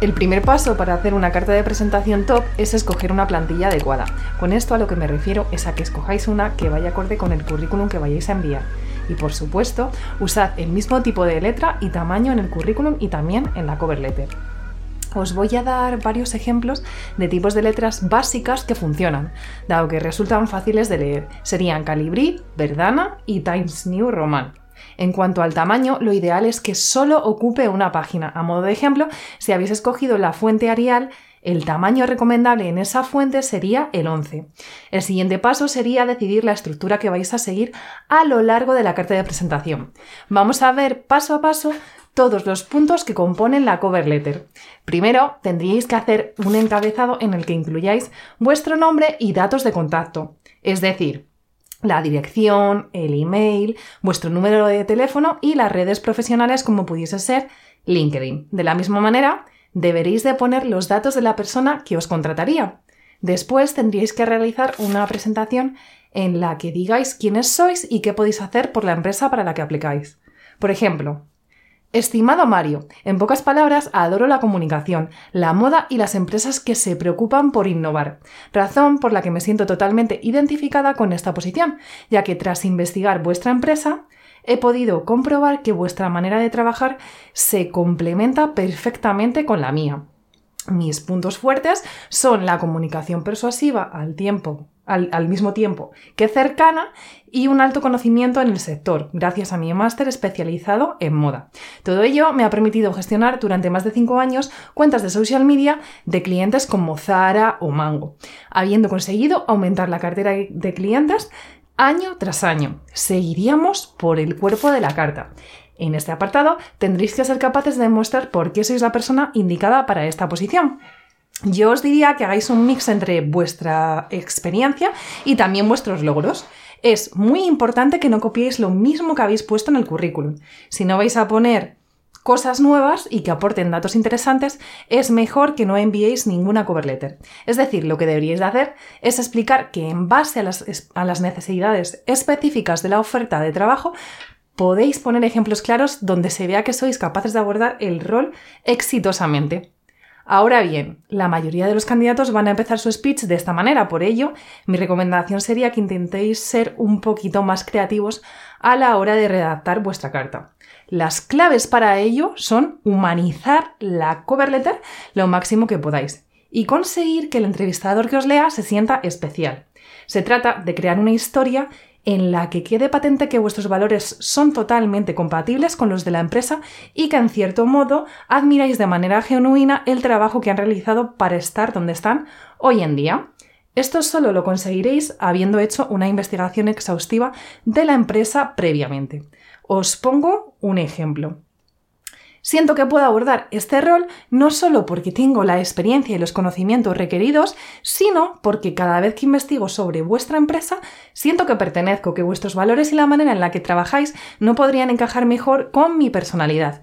El primer paso para hacer una carta de presentación top es escoger una plantilla adecuada. Con esto a lo que me refiero es a que escojáis una que vaya acorde con el currículum que vayáis a enviar. Y por supuesto, usad el mismo tipo de letra y tamaño en el currículum y también en la cover letter. Os voy a dar varios ejemplos de tipos de letras básicas que funcionan, dado que resultan fáciles de leer. Serían Calibri, Verdana y Times New Roman. En cuanto al tamaño, lo ideal es que solo ocupe una página. A modo de ejemplo, si habéis escogido la fuente Arial, el tamaño recomendable en esa fuente sería el 11. El siguiente paso sería decidir la estructura que vais a seguir a lo largo de la carta de presentación. Vamos a ver paso a paso todos los puntos que componen la cover letter. Primero, tendríais que hacer un encabezado en el que incluyáis vuestro nombre y datos de contacto. Es decir, la dirección, el email, vuestro número de teléfono y las redes profesionales como pudiese ser LinkedIn. De la misma manera, deberéis de poner los datos de la persona que os contrataría. Después tendríais que realizar una presentación en la que digáis quiénes sois y qué podéis hacer por la empresa para la que aplicáis. Por ejemplo, Estimado Mario, en pocas palabras, adoro la comunicación, la moda y las empresas que se preocupan por innovar, razón por la que me siento totalmente identificada con esta posición, ya que tras investigar vuestra empresa, he podido comprobar que vuestra manera de trabajar se complementa perfectamente con la mía. Mis puntos fuertes son la comunicación persuasiva al tiempo al, mismo tiempo que cercana y un alto conocimiento en el sector, gracias a mi máster especializado en moda. Todo ello me ha permitido gestionar durante más de cinco años cuentas de social media de clientes como Zara o Mango, habiendo conseguido aumentar la cartera de clientes año tras año. Seguiríamos por el cuerpo de la carta. En este apartado tendréis que ser capaces de demostrar por qué sois la persona indicada para esta posición. Yo os diría que hagáis un mix entre vuestra experiencia y también vuestros logros. Es muy importante que no copiéis lo mismo que habéis puesto en el currículum. Si no vais a poner cosas nuevas y que aporten datos interesantes, es mejor que no enviéis ninguna cover letter. Es decir, lo que deberíais de hacer es explicar que en base a las, a las necesidades específicas de la oferta de trabajo, podéis poner ejemplos claros donde se vea que sois capaces de abordar el rol exitosamente. Ahora bien, la mayoría de los candidatos van a empezar su speech de esta manera, por ello, mi recomendación sería que intentéis ser un poquito más creativos a la hora de redactar vuestra carta. Las claves para ello son humanizar la cover letter lo máximo que podáis y conseguir que el entrevistador que os lea se sienta especial. Se trata de crear una historia en la que quede patente que vuestros valores son totalmente compatibles con los de la empresa y que en cierto modo admiráis de manera genuina el trabajo que han realizado para estar donde están hoy en día. Esto solo lo conseguiréis habiendo hecho una investigación exhaustiva de la empresa previamente. Os pongo un ejemplo. Siento que puedo abordar este rol no solo porque tengo la experiencia y los conocimientos requeridos, sino porque cada vez que investigo sobre vuestra empresa, siento que pertenezco, que vuestros valores y la manera en la que trabajáis no podrían encajar mejor con mi personalidad.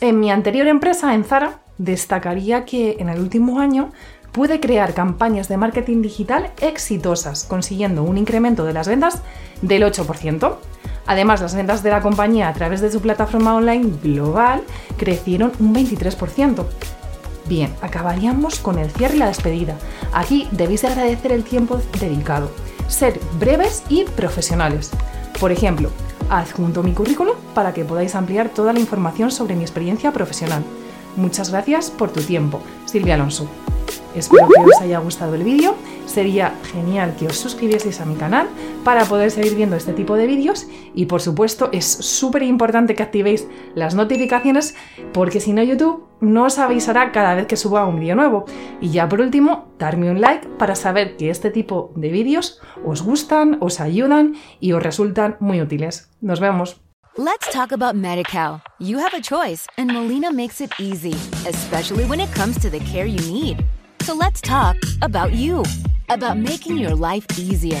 En mi anterior empresa, en Zara, destacaría que en el último año pude crear campañas de marketing digital exitosas, consiguiendo un incremento de las ventas del 8%. Además, las ventas de la compañía a través de su plataforma online global crecieron un 23%. Bien, acabaríamos con el cierre y la despedida. Aquí debéis de agradecer el tiempo dedicado, ser breves y profesionales. Por ejemplo, adjunto mi currículum para que podáis ampliar toda la información sobre mi experiencia profesional. Muchas gracias por tu tiempo, Silvia Alonso. Espero que os haya gustado el vídeo. Sería genial que os suscribieseis a mi canal para poder seguir viendo este tipo de vídeos y por supuesto es súper importante que activéis las notificaciones porque si no YouTube no os avisará cada vez que suba un vídeo nuevo. Y ya por último, darme un like para saber que este tipo de vídeos os gustan, os ayudan y os resultan muy útiles. Nos vemos. Let's talk about MediCal. You have a choice, and Molina makes it easy, especially when it comes to the care you need. So let's talk about you, about making your life easier,